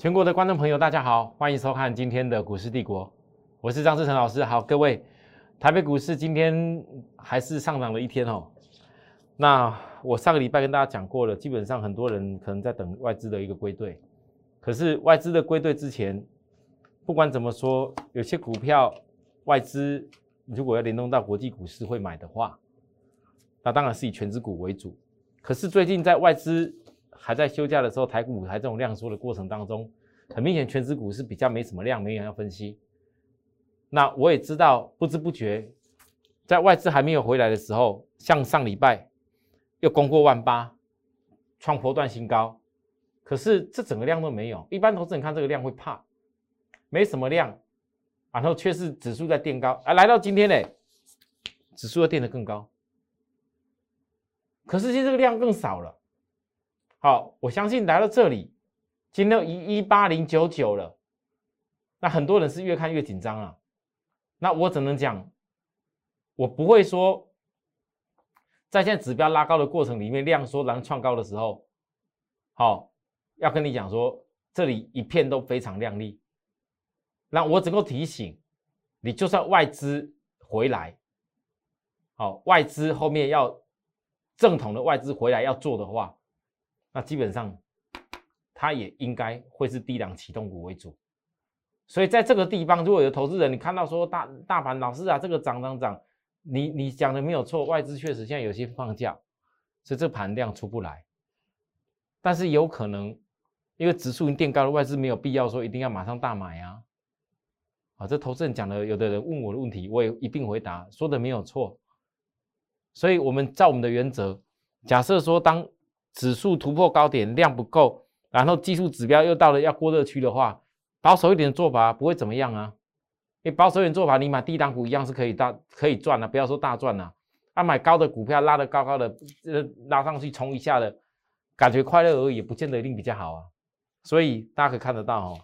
全国的观众朋友，大家好，欢迎收看今天的股市帝国，我是张志成老师。好，各位，台北股市今天还是上涨了一天哦。那我上个礼拜跟大家讲过了，基本上很多人可能在等外资的一个归队，可是外资的归队之前，不管怎么说，有些股票外资如果要联动到国际股市会买的话，那当然是以全资股为主。可是最近在外资还在休假的时候，台股还这种量缩的过程当中，很明显全指股是比较没什么量，没人要分析。那我也知道，不知不觉在外资还没有回来的时候，像上礼拜又攻过万八，创波段新高。可是这整个量都没有，一般投资人看这个量会怕，没什么量，然后却是指数在垫高，啊，来到今天呢，指数要垫得更高。可是现在这个量更少了。好，我相信来到这里，今天一一八零九九了，那很多人是越看越紧张啊。那我只能讲，我不会说，在现在指标拉高的过程里面，量缩然后创高的时候，好，要跟你讲说，这里一片都非常亮丽。那我只能够提醒你，就算外资回来，好，外资后面要正统的外资回来要做的话。那基本上，它也应该会是低档启动股为主，所以在这个地方，如果有投资人你看到说大大盘老师啊，这个涨涨涨，你你讲的没有错，外资确实现在有些放假，所以这盘量出不来。但是有可能，因为指数已经垫高了，外资没有必要说一定要马上大买啊。啊，这投资人讲的，有的人问我的问题，我也一并回答，说的没有错。所以我们照我们的原则，假设说当。指数突破高点，量不够，然后技术指标又到了要过热区的话，保守一点的做法不会怎么样啊。你保守一点做法，你买低档股一样是可以大可以赚的，不要说大赚了。啊，买高的股票拉得高高的，呃，拉上去冲一下的，感觉快乐而已，不见得一定比较好啊。所以大家可以看得到哦，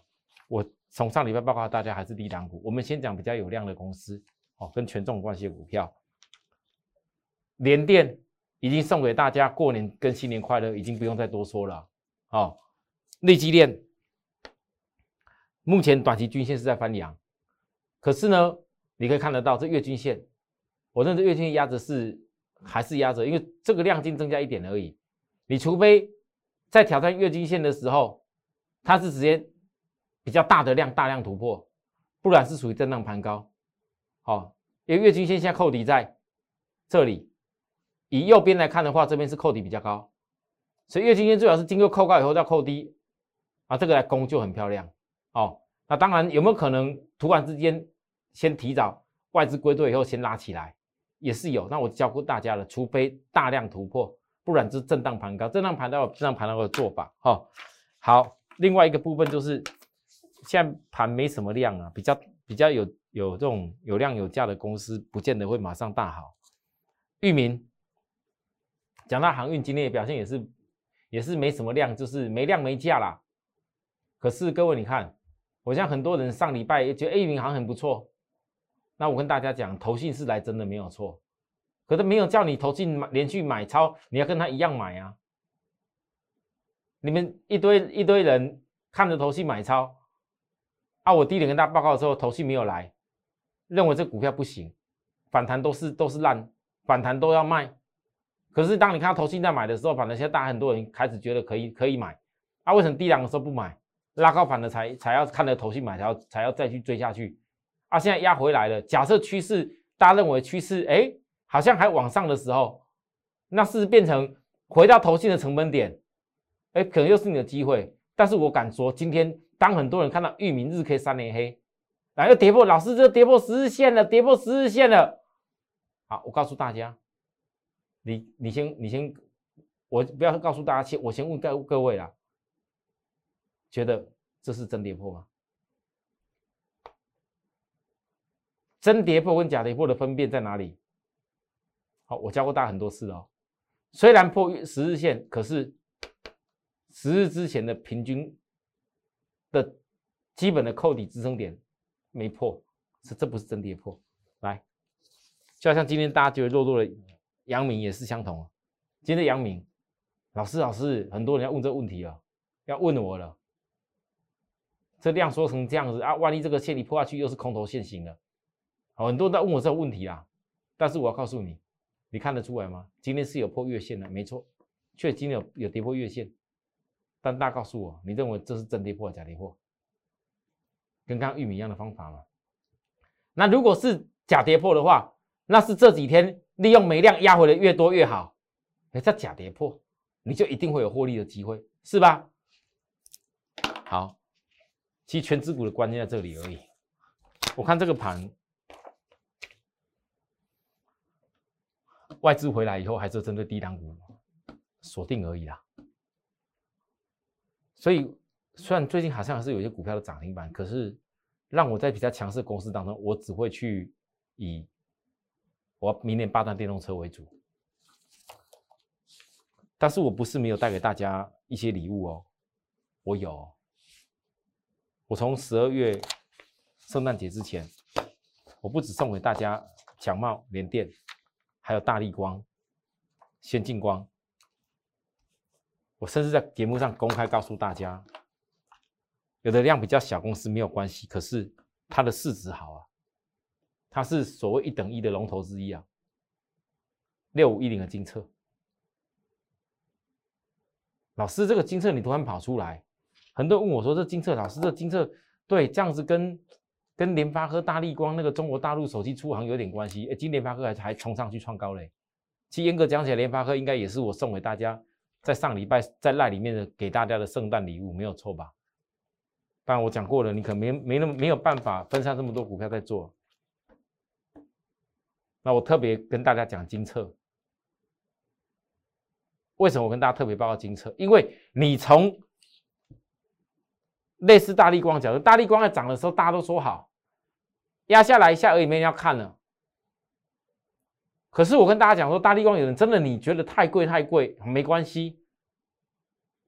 我从上礼拜报告大家还是低档股。我们先讲比较有量的公司哦，跟权重关系的股票，联电。已经送给大家过年跟新年快乐，已经不用再多说了。好，内基链目前短期均线是在翻阳，可是呢，你可以看得到这月均线，我认为月均线压着是还是压着，因为这个量径增加一点而已。你除非在挑战月均线的时候，它是直接比较大的量大量突破，不然是属于震荡盘高。好，因为月均线现在扣底在这里。以右边来看的话，这边是扣底比较高，所以月均线最好是经过扣高以后再扣低，啊，这个来攻就很漂亮。哦，那当然有没有可能突然之间先提早外资归队以后先拉起来，也是有。那我教过大家了，除非大量突破，不然就是震荡盘高，震荡盘到震荡盘高的做法。哈，好，另外一个部分就是现在盘没什么量啊，比较比较有有这种有量有价的公司，不见得会马上大好。域名。讲到航运今天的表现也是，也是没什么量，就是没量没价啦。可是各位你看，我像很多人上礼拜觉得 A 运航很不错，那我跟大家讲，投信是来真的没有错，可是没有叫你投信连续买超，你要跟他一样买啊。你们一堆一堆人看着投信买超，啊，我第一点跟大家报告的时候，投信没有来，认为这股票不行，反弹都是都是烂，反弹都要卖。可是当你看到投信在买的时候，反正现在大家很多人开始觉得可以可以买，啊，为什么低档的时候不买，拉高反的才才要看着投信买，才要才要再去追下去，啊，现在压回来了，假设趋势大家认为趋势哎好像还往上的时候，那是变成回到投信的成本点，哎，可能又是你的机会。但是我敢说，今天当很多人看到域名日 K 三连黑，然后跌破，老师这跌破十日线了，跌破十日线了，好，我告诉大家。你你先你先，我不要告诉大家，先我先问各各位啦，觉得这是真跌破吗？真跌破跟假跌破的分辨在哪里？好，我教过大家很多次哦。虽然破十日线，可是十日之前的平均的基本的扣底支撑点没破，是这不是真跌破？来，就好像今天大家觉得弱弱的。阳明也是相同，今天阳明老师老师，很多人要问这个问题了，要问我了。这量缩成这样子啊，万一这个线你破下去，又是空头线型了。好，很多人在问我这个问题啊，但是我要告诉你，你看得出来吗？今天是有破月线的，没错，确实今天有有跌破月线。但大家告诉我，你认为这是真跌破假跌破？跟刚刚玉米一样的方法吗？那如果是假跌破的话，那是这几天利用煤量压回的越多越好。哎，这假跌破，你就一定会有获利的机会，是吧？好，其实全资股的关键在这里而已。我看这个盘。外资回来以后，还是针对低档股锁定而已啦。所以，虽然最近好像还是有些股票的涨停板，可是让我在比较强势公司当中，我只会去以我明年八段电动车为主。但是我不是没有带给大家一些礼物哦，我有。我从十二月圣诞节之前，我不止送给大家强茂联电。还有大力光、先进光，我甚至在节目上公开告诉大家，有的量比较小公司没有关系，可是它的市值好啊，它是所谓一等一的龙头之一啊。六五一零的金策，老师这个金策你突然跑出来，很多人问我说这金策老师这金策对这样子跟。跟联发科、大力光那个中国大陆手机出行有点关系。哎，今联发科还还冲上去创高嘞。其实严格讲起来，联发科应该也是我送给大家在上礼拜在赖里面的给大家的圣诞礼物，没有错吧？当然我讲过了，你可能没没那么没有办法分散这么多股票在做。那我特别跟大家讲金策，为什么我跟大家特别报告金策？因为你从类似大力光角度，大力光在涨的时候，大家都说好，压下来一下而已，没人要看了。可是我跟大家讲说，大力光有人真的你觉得太贵太贵，没关系。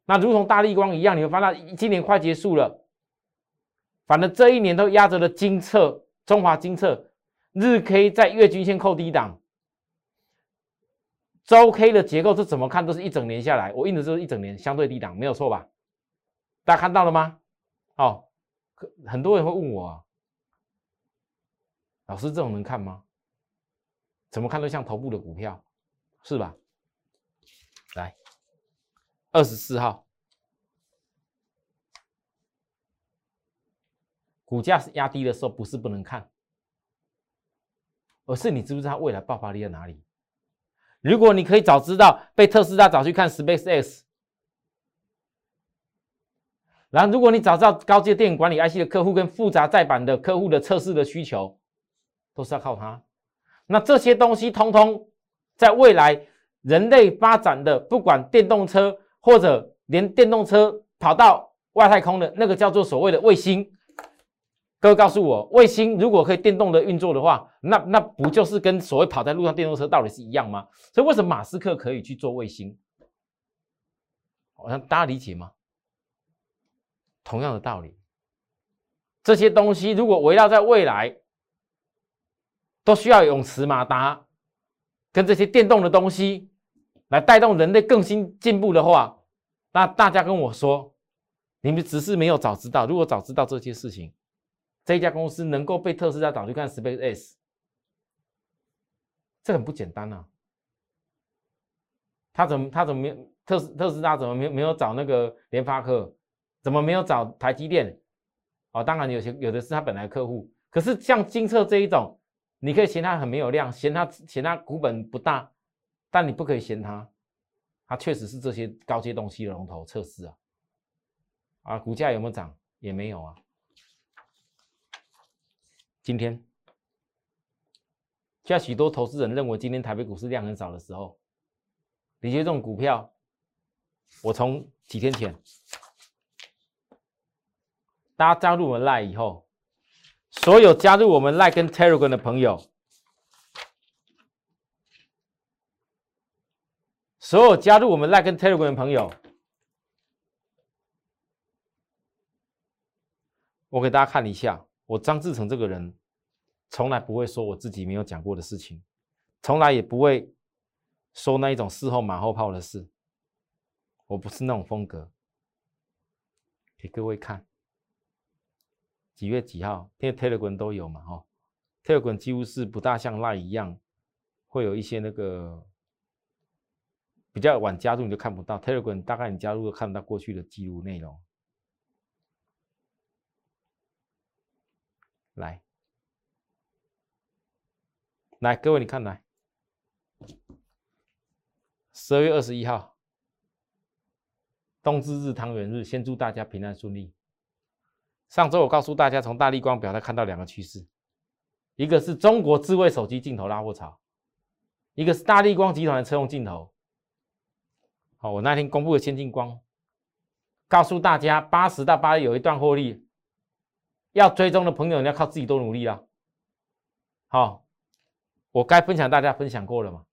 那如同大力光一样，你会发现今年快结束了，反正这一年都压着的金策、中华金策，日 K 在月均线扣低档，周 K 的结构是怎么看都是一整年下来，我印的就是一整年相对低档，没有错吧？大家看到了吗？哦，很多人会问我，老师这种能看吗？怎么看都像头部的股票，是吧？来，二十四号，股价是压低的时候，不是不能看，而是你知不知道未来爆发力在哪里？如果你可以早知道，被特斯拉早去看 Space X。然后，如果你早知道高阶电影管理 IC 的客户跟复杂载板的客户的测试的需求，都是要靠它。那这些东西通通在未来人类发展的，不管电动车或者连电动车跑到外太空的那个叫做所谓的卫星。各位告诉我，卫星如果可以电动的运作的话，那那不就是跟所谓跑在路上电动车到底是一样吗？所以为什么马斯克可以去做卫星？好像大家理解吗？同样的道理，这些东西如果围绕在未来，都需要永磁马达跟这些电动的东西来带动人类更新进步的话，那大家跟我说，你们只是没有早知道。如果早知道这些事情，这一家公司能够被特斯拉找去看 Space X，这很不简单啊。他怎么他怎么没特特斯拉怎么没没有找那个联发科？怎么没有找台积电？哦，当然有些有的是他本来客户，可是像金策这一种，你可以嫌它很没有量，嫌它嫌它股本不大，但你不可以嫌它，它确实是这些高阶东西的龙头测试啊。啊，股价有没有涨？也没有啊。今天，现在许多投资人认为今天台北股市量很少的时候，你觉得这种股票，我从几天前。大家加入我们 Line 以后，所有加入我们 Line 跟 Telegram 的朋友，所有加入我们 Line 跟 Telegram 的朋友，我给大家看一下，我张志成这个人，从来不会说我自己没有讲过的事情，从来也不会说那一种事后马后炮的事，我不是那种风格，给各位看。几月几号？因为 Telegram 都有嘛，哈，Telegram 几乎是不大像 lie 一样，会有一些那个比较晚加入你就看不到。Telegram 大概你加入都看不到过去的记录内容。来，来，各位你看来，十二月二十一号，冬至日、汤圆日，先祝大家平安顺利。上周我告诉大家，从大力光表它看到两个趋势，一个是中国智慧手机镜头拉货潮，一个是大力光集团的车用镜头。好，我那天公布的先进光，告诉大家八十到八有一段获利，要追踪的朋友你要靠自己多努力啦。好，我该分享大家分享过了嘛？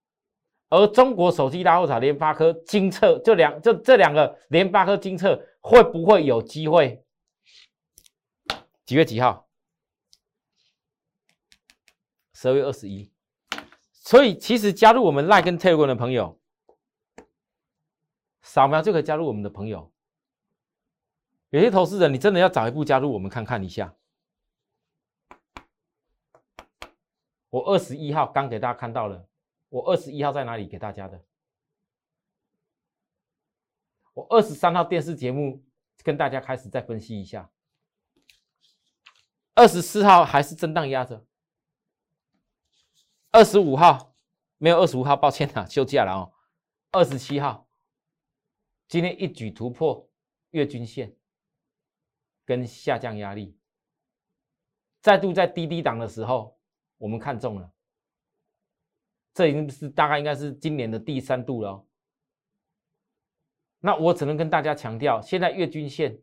而中国手机拉货潮，联发科、金策这两这这两个联发科、金策会不会有机会？几月几号？十二月二十一。所以其实加入我们 Line 跟 Telegram 的朋友，扫描就可以加入我们的朋友。有些投资人，你真的要早一步加入我们看看一下。我二十一号刚给大家看到了，我二十一号在哪里给大家的？我二十三号电视节目跟大家开始再分析一下。二十四号还是震荡压着，二十五号没有二十五号，抱歉啊，休假了哦。二十七号今天一举突破月均线跟下降压力，再度在低低档的时候，我们看中了，这已经是大概应该是今年的第三度了。那我只能跟大家强调，现在月均线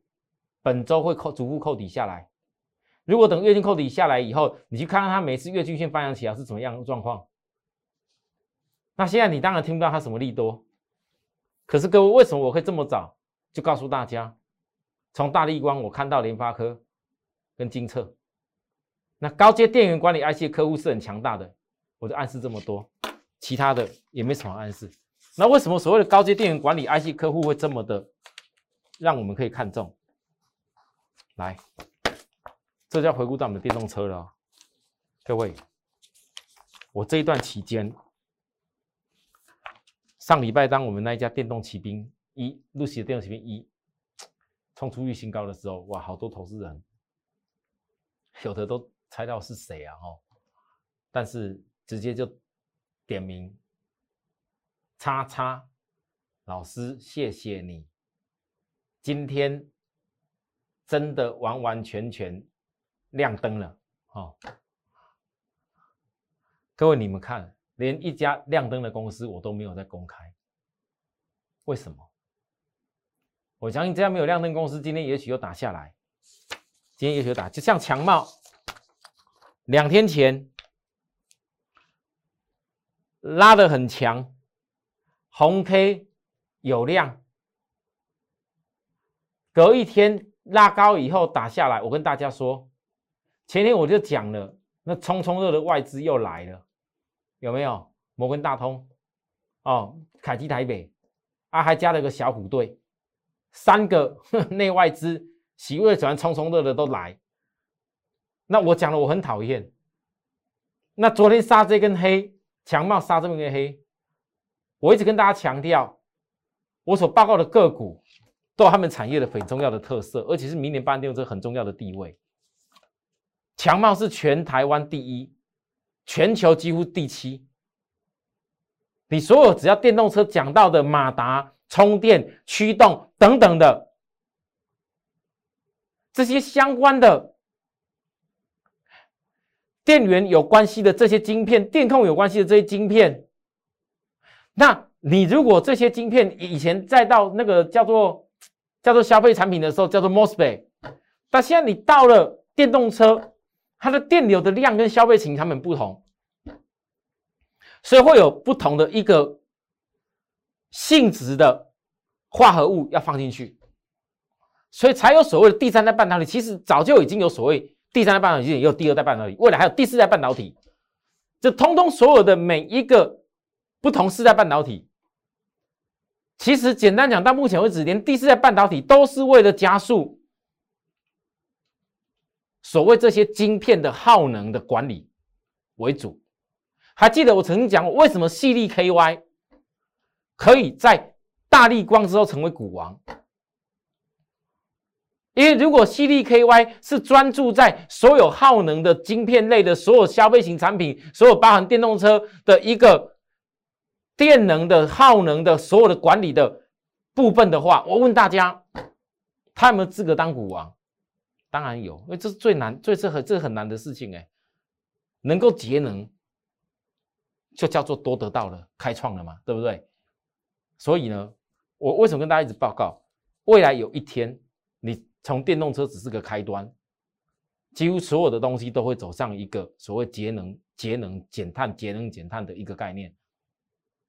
本周会扣逐步扣底下来。如果等月均扣底下来以后，你去看看它每次月均线翻扬起来是怎么样的状况。那现在你当然听不到它什么利多，可是各位为什么我会这么早就告诉大家？从大立光我看到联发科跟金策，那高阶电源管理 IC 客户是很强大的，我就暗示这么多，其他的也没什么暗示。那为什么所谓的高阶电源管理 IC 客户会这么的让我们可以看中？来。这就要回顾到我们的电动车了，各位，我这一段期间，上礼拜当我们那一家电动骑兵一，露西的电动骑兵一，冲出预新高的时候，哇，好多投资人，有的都猜到是谁啊？哦，但是直接就点名，叉叉老师，谢谢你，今天真的完完全全。亮灯了，哦！各位你们看，连一家亮灯的公司我都没有在公开，为什么？我相信这家没有亮灯公司，今天也许又打下来，今天也许打，就像强茂，两天前拉的很强，红 K 有量，隔一天拉高以后打下来，我跟大家说。前天我就讲了，那冲冲热的外资又来了，有没有？摩根大通，哦，凯基台北，啊，还加了个小虎队，三个 内外资喜悦喜欢冲冲热的都来。那我讲了，我很讨厌。那昨天杀这根黑，强茂杀这么根黑，我一直跟大家强调，我所报告的个股都有他们产业的很重要的特色，而且是明年半电动车很重要的地位。强茂是全台湾第一，全球几乎第七。你所有只要电动车讲到的马达、充电、驱动等等的这些相关的电源有关系的这些晶片、电控有关系的这些晶片，那你如果这些晶片以前再到那个叫做叫做消费产品的时候叫做 mosfet，但现在你到了电动车。它的电流的量跟消费型产品不同，所以会有不同的一个性质的化合物要放进去，所以才有所谓的第三代半导体。其实早就已经有所谓第三代半导体，也有第二代半导体，未来还有第四代半导体。这通通所有的每一个不同世代半导体，其实简单讲，到目前为止，连第四代半导体都是为了加速。所谓这些晶片的耗能的管理为主。还记得我曾经讲过，为什么细粒 KY 可以在大力光之后成为股王？因为如果 C D K Y 是专注在所有耗能的晶片类的所有消费型产品，所有包含电动车的一个电能的耗能的所有的管理的部分的话，我问大家，他有没有资格当股王？当然有，因为这是最难、最是很这是很难的事情哎，能够节能，就叫做多得到了、开创了嘛，对不对？所以呢，我为什么跟大家一直报告，未来有一天你。从电动车只是个开端，几乎所有的东西都会走上一个所谓节能、节能减碳、节能减碳的一个概念。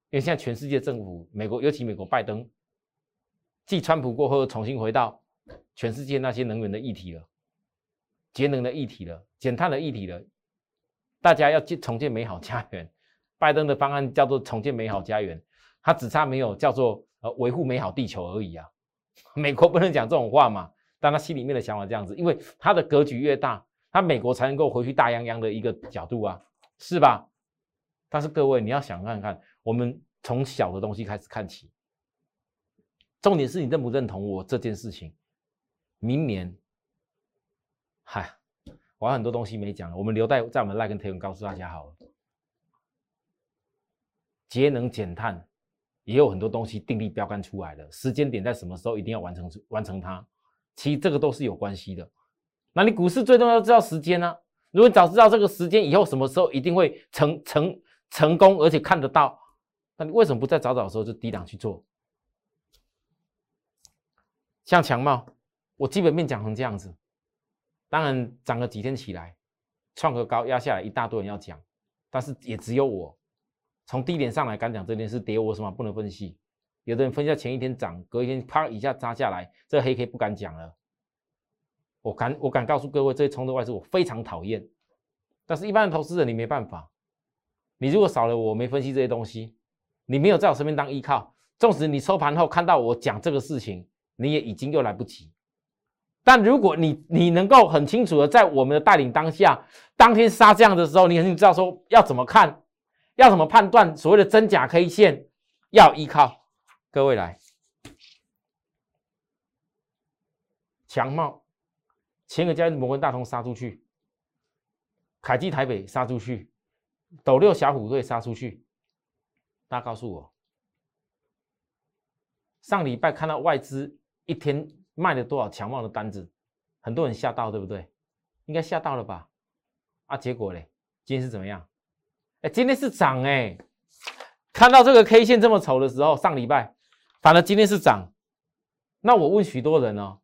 因为现在全世界政府，美国尤其美国拜登，继川普过后，重新回到全世界那些能源的议题了，节能的议题了，减碳的议题了，大家要建重建美好家园。拜登的方案叫做重建美好家园，他只差没有叫做呃维护美好地球而已啊。美国不能讲这种话嘛？但他心里面的想法这样子，因为他的格局越大，他美国才能够回去大洋洋的一个角度啊，是吧？但是各位你要想看看，我们从小的东西开始看起，重点是你认不认同我这件事情。明年，嗨，我很多东西没讲，我们留在在我们赖根推文告诉大家好了。节能减碳也有很多东西定力标杆出来了，时间点在什么时候一定要完成完成它。其实这个都是有关系的。那你股市最重要知道时间呢？如果你早知道这个时间以后什么时候一定会成成成功，而且看得到，那你为什么不在早早的时候就低档去做？像强茂，我基本面讲成这样子，当然涨了几天起来，创个高压下来，一大堆人要讲，但是也只有我从低点上来敢讲这件事，跌我什么不能分析。有的人分析前一天涨，隔一天啪一下扎下来，这黑 K 不敢讲了。我敢，我敢告诉各位，这些冲的外资我非常讨厌。但是，一般的投资者你没办法。你如果少了我没分析这些东西，你没有在我身边当依靠，纵使你收盘后看到我讲这个事情，你也已经又来不及。但如果你你能够很清楚的在我们的带领当下，当天杀这样的时候，你肯定知道说要怎么看，要怎么判断所谓的真假 K 线，要依靠。各位来，强茂，前个交易日摩根大通杀出去，凯基台北杀出去，斗六小虎队杀出去。大家告诉我，上礼拜看到外资一天卖了多少强茂的单子，很多人吓到，对不对？应该吓到了吧？啊，结果嘞，今天是怎么样？哎，今天是涨哎！看到这个 K 线这么丑的时候，上礼拜。反而今天是涨，那我问许多人哦，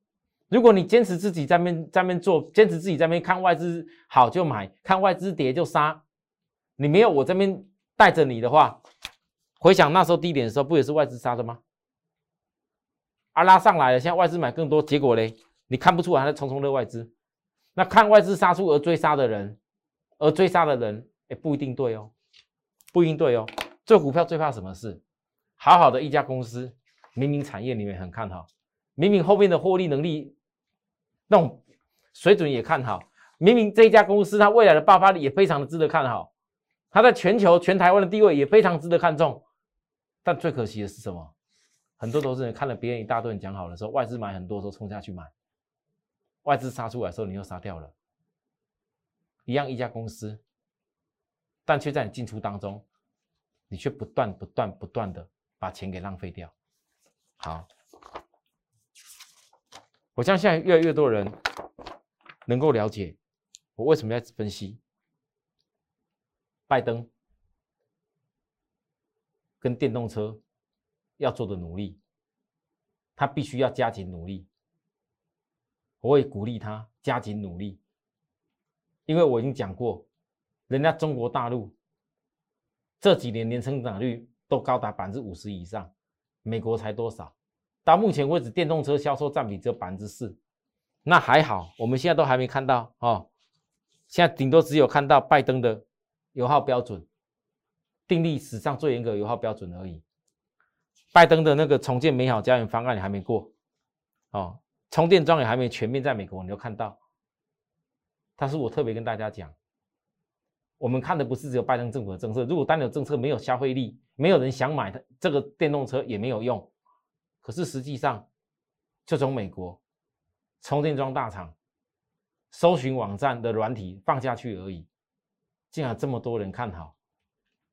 如果你坚持自己在面在面做，坚持自己在面看外资好就买，看外资跌就杀，你没有我这边带着你的话，回想那时候低点的时候，不也是外资杀的吗？啊，拉上来了，现在外资买更多，结果嘞，你看不出来还在匆匆的外资，那看外资杀出而追杀的人，而追杀的人，哎，不一定对哦，不一定对哦，做股票最怕什么事？好好的一家公司。明明产业里面很看好，明明后面的获利能力那种水准也看好，明明这一家公司它未来的爆发力也非常的值得看好，它在全球全台湾的地位也非常值得看重。但最可惜的是什么？很多投资人看了别人一大顿讲好的时候，外资买很多时候冲下去买，外资杀出来的时候你又杀掉了，一样一家公司，但却在你进出当中，你却不断不断不断的把钱给浪费掉。好，我相信现在越来越多人能够了解我为什么要分析拜登跟电动车要做的努力，他必须要加紧努力。我会鼓励他加紧努力，因为我已经讲过，人家中国大陆这几年年成长率都高达百分之五十以上。美国才多少？到目前为止，电动车销售占比只有百分之四，那还好。我们现在都还没看到哦，现在顶多只有看到拜登的油耗标准，订立史上最严格油耗标准而已。拜登的那个重建美好家园方案也还没过，哦，充电桩也还没全面在美国，你就看到。但是我特别跟大家讲，我们看的不是只有拜登政府的政策，如果单有政策没有消费力，没有人想买它这个电动车也没有用。可是实际上，就从美国充电桩大厂搜寻网站的软体放下去而已，竟然这么多人看好，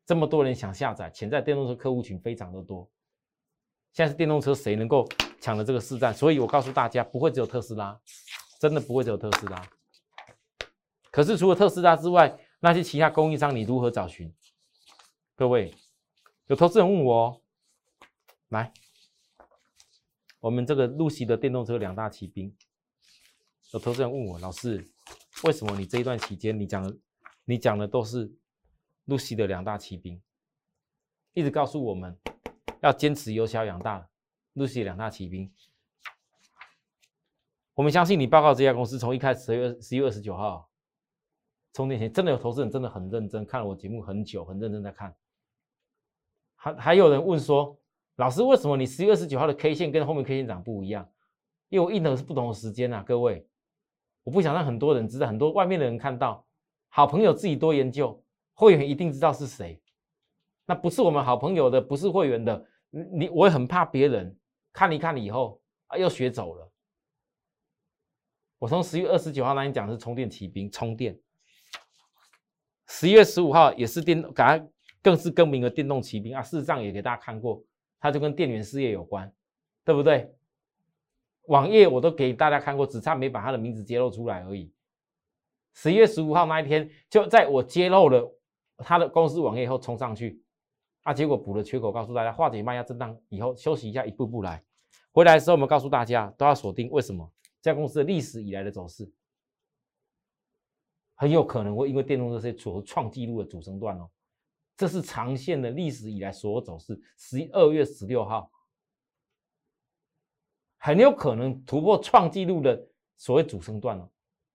这么多人想下载，潜在电动车客户群非常的多。现在是电动车谁能够抢了这个市占？所以我告诉大家，不会只有特斯拉，真的不会只有特斯拉。可是除了特斯拉之外，那些其他供应商你如何找寻？各位，有投资人问我，来，我们这个露西的电动车两大骑兵，有投资人问我，老师，为什么你这一段期间你讲的你讲的都是露西的两大骑兵，一直告诉我们要坚持由小养大，露西两大骑兵。我们相信你报告这家公司从一开始十月十一月二十九号。充电前真的有投资人真的很认真看了我节目很久，很认真在看。还还有人问说，老师为什么你十月二十九号的 K 线跟后面 K 线长不一样？因为我印的是不同的时间啊，各位，我不想让很多人知道，很多外面的人看到。好朋友自己多研究，会员一定知道是谁。那不是我们好朋友的，不是会员的，你我也很怕别人看一看了以后啊又学走了。我从十月二十九号那天讲的是充电骑兵充电。十一月十五号也是电，改更是更名了电动骑兵啊！事实上也给大家看过，它就跟电源事业有关，对不对？网页我都给大家看过，只差没把它的名字揭露出来而已。十一月十五号那一天，就在我揭露了他的公司网页以后冲上去，啊，结果补了缺口，告诉大家化解卖压震荡以后休息一下，一步步来。回来的时候我们告诉大家都要锁定，为什么？这家公司的历史以来的走势。很有可能会因为电动车是所创纪录的主升段哦，这是长线的历史以来所有走势。十二月十六号，很有可能突破创纪录的所谓主升段哦。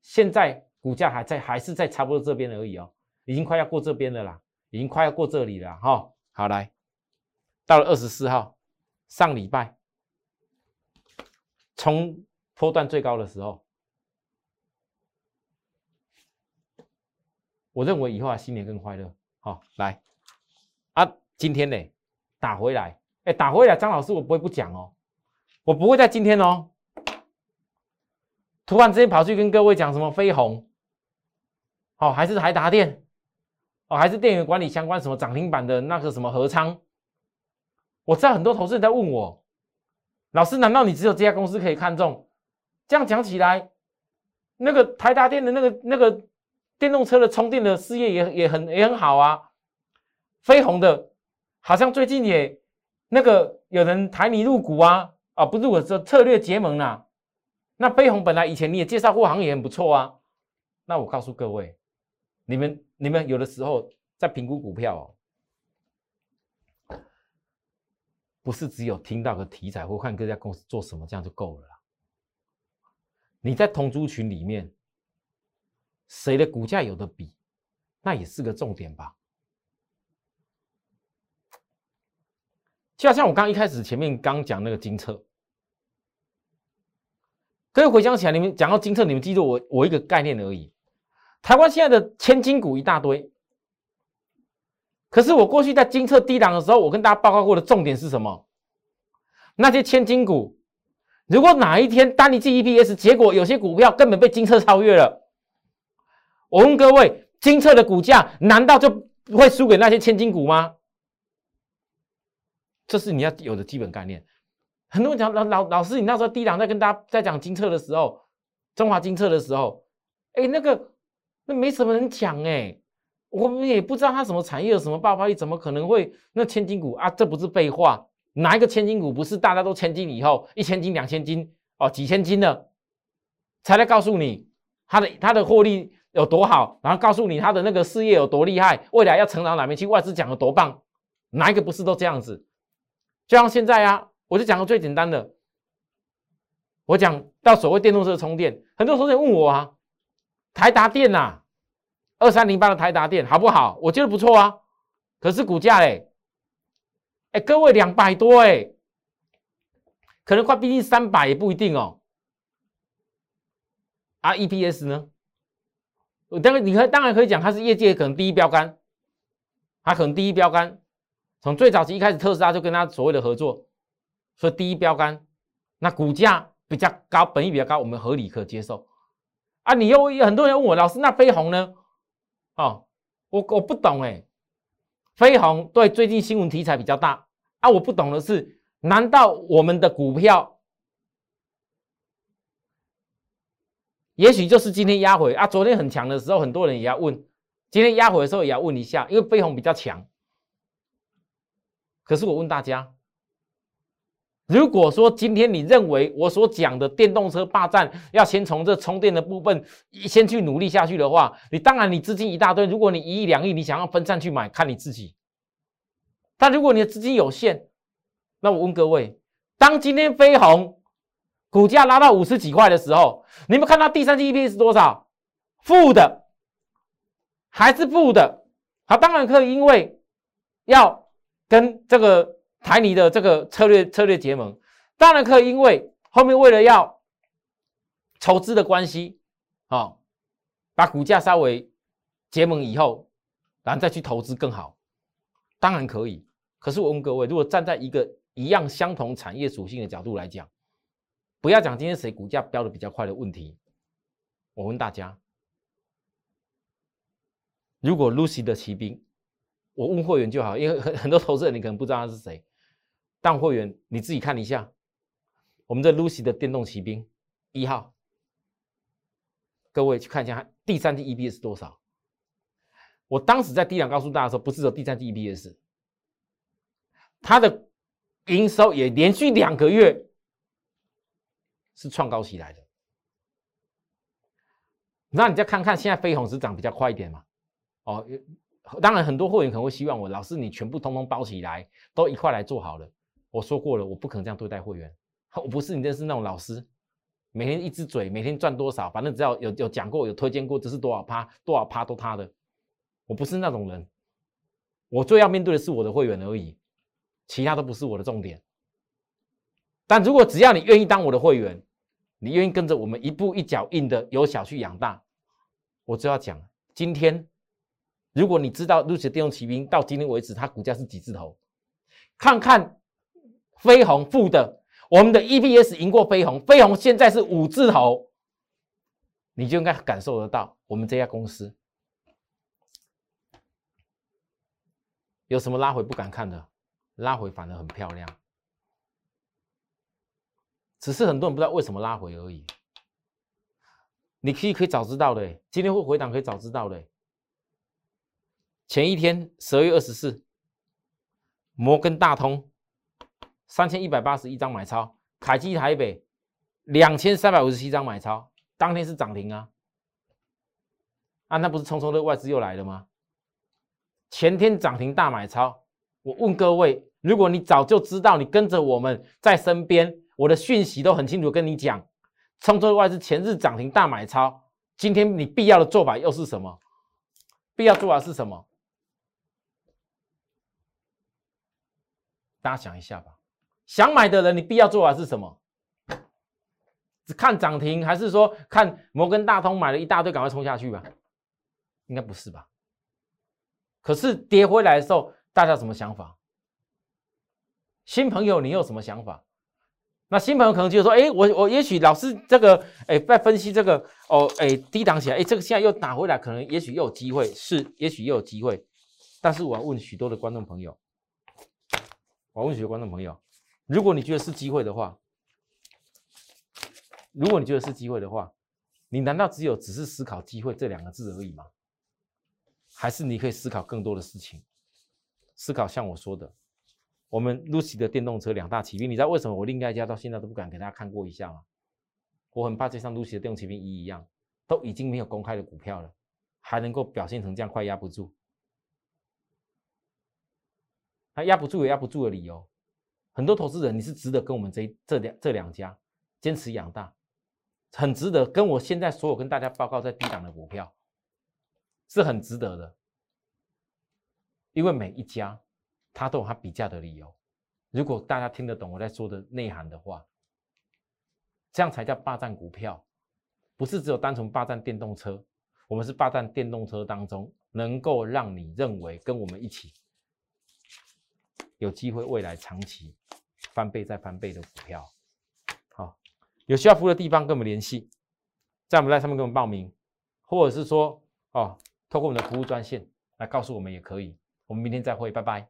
现在股价还在，还是在差不多这边而已哦，已经快要过这边了啦，已经快要过这里了哈。好来，到了二十四号，上礼拜冲波段最高的时候。我认为以后啊，新年更快乐。好，来啊，今天呢打回来，哎，打回来，张老师，我不会不讲哦，我不会在今天哦，突然之间跑去跟各位讲什么飞鸿，哦，还是台达电，哦，还是电源管理相关什么涨停板的那个什么合仓，我知道很多投资人在问我，老师，难道你只有这家公司可以看中？这样讲起来，那个台达电的那个那个。电动车的充电的事业也也很也很好啊，飞鸿的，好像最近也那个有人抬你入股啊，啊不是我说策略结盟啦，那飞鸿本来以前你也介绍过行业很不错啊，那我告诉各位，你们你们有的时候在评估股票哦，不是只有听到个题材或看各家公司做什么这样就够了啦，你在同族群里面。谁的股价有的比，那也是个重点吧。就好像我刚一开始前面刚讲那个金策，各位回想起来，你们讲到金策，你们记住我我一个概念而已。台湾现在的千金股一大堆，可是我过去在金策低档的时候，我跟大家报告过的重点是什么？那些千金股，如果哪一天单一季 EPS，结果有些股票根本被金策超越了。我问各位，金策的股价难道就会输给那些千金股吗？这是你要有的基本概念。很多人讲老老老师，你那时候低档在跟大家在讲金策的时候，中华金策的时候，哎，那个那没什么人讲哎，我们也不知道它什么产业有什么爆发力，怎么可能会那千金股啊？这不是废话，哪一个千金股不是大家都千金以后一千金、两千金哦，几千金的才来告诉你它的它的获利。有多好，然后告诉你他的那个事业有多厉害，未来要成长哪边去，外资讲的多棒，哪一个不是都这样子？就像现在啊，我就讲个最简单的，我讲到所谓电动车充电，很多同学问我啊，台达电呐，二三零八的台达电好不好？我觉得不错啊，可是股价嘞，哎，各位两百多哎，可能快逼近三百也不一定哦。啊，EPS 呢？当然你可以当然可以讲它是业界可能第一标杆，它可能第一标杆，从最早期一开始特斯拉就跟它所谓的合作，所以第一标杆，那股价比较高，本益比较高，我们合理可接受。啊，你又很多人问我老师，那飞鸿呢？哦，我我不懂哎，飞鸿对最近新闻题材比较大啊，我不懂的是，难道我们的股票？也许就是今天压回啊，昨天很强的时候，很多人也要问，今天压回的时候也要问一下，因为飞鸿比较强。可是我问大家，如果说今天你认为我所讲的电动车霸占要先从这充电的部分先去努力下去的话，你当然你资金一大堆，如果你一亿两亿，你想要分散去买，看你自己。但如果你的资金有限，那我问各位，当今天飞鸿。股价拉到五十几块的时候，你们看到第三季 EPS 多少？负的，还是负的？好，当然可以，因为要跟这个台泥的这个策略策略结盟，当然可以，因为后面为了要筹资的关系，啊，把股价稍微结盟以后，然后再去投资更好，当然可以。可是我问各位，如果站在一个一样相同产业属性的角度来讲，不要讲今天谁股价飙的比较快的问题，我问大家：如果 Lucy 的骑兵，我问会员就好，因为很很多投资人你可能不知道他是谁，但会员你自己看一下，我们这 Lucy 的电动骑兵一号，各位去看一下第三季 EPS 多少？我当时在低档告诉大家说，不是说第三季 EPS，它的营收也连续两个月。是创高起来的，那你再看看现在飞鸿是涨比较快一点嘛？哦，当然很多会员可能会希望我老师你全部通通包起来，都一块来做好了。我说过了，我不可能这样对待会员，我不是你认识那种老师，每天一只嘴，每天赚多少，反正只要有有讲过有推荐过，这是多少趴多少趴都他的，我不是那种人，我最要面对的是我的会员而已，其他都不是我的重点。但如果只要你愿意当我的会员，你愿意跟着我们一步一脚印的由小去养大，我就要讲，今天如果你知道陆奇电动骑兵到今天为止它股价是几字头，看看飞鸿负的，我们的 EPS 赢过飞鸿，飞鸿现在是五字头，你就应该感受得到我们这家公司有什么拉回不敢看的，拉回反而很漂亮。只是很多人不知道为什么拉回而已。你可以可以早知道的，今天会回档可以早知道的。前一天十二月二十四，摩根大通三千一百八十一张买超，凯基台北两千三百五十七张买超，当天是涨停啊！啊，那不是匆匆的外资又来了吗？前天涨停大买超，我问各位，如果你早就知道，你跟着我们在身边。我的讯息都很清楚，跟你讲，冲作外资前日涨停大买超，今天你必要的做法又是什么？必要做法是什么？大家想一下吧。想买的人，你必要做法是什么？只看涨停，还是说看摩根大通买了一大堆，赶快冲下去吧？应该不是吧？可是跌回来的时候，大家什么想法？新朋友，你有什么想法？那新朋友可能就说：“哎，我我也许老师这个哎在分析这个哦哎低档起来，哎这个现在又打回来，可能也许又有机会，是也许又有机会。但是我要问许多的观众朋友，我问许多观众朋友，如果你觉得是机会的话，如果你觉得是机会的话，你难道只有只是思考机会这两个字而已吗？还是你可以思考更多的事情？思考像我说的。”我们 Lucy 的电动车两大骑兵，你知道为什么我另外一家到现在都不敢给大家看过一下吗？我很怕就像 Lucy 的电动骑兵一一样，都已经没有公开的股票了，还能够表现成这样，快压不住。他压不住有压不住的理由，很多投资人你是值得跟我们这这两这两家坚持养大，很值得跟我现在所有跟大家报告在低档的股票，是很值得的，因为每一家。它都有它比价的理由。如果大家听得懂我在说的内涵的话，这样才叫霸占股票，不是只有单纯霸占电动车。我们是霸占电动车当中能够让你认为跟我们一起有机会未来长期翻倍再翻倍的股票。好，有需要服务的地方跟我们联系，在我们在上面跟我们报名，或者是说哦，透过我们的服务专线来告诉我们也可以。我们明天再会，拜拜。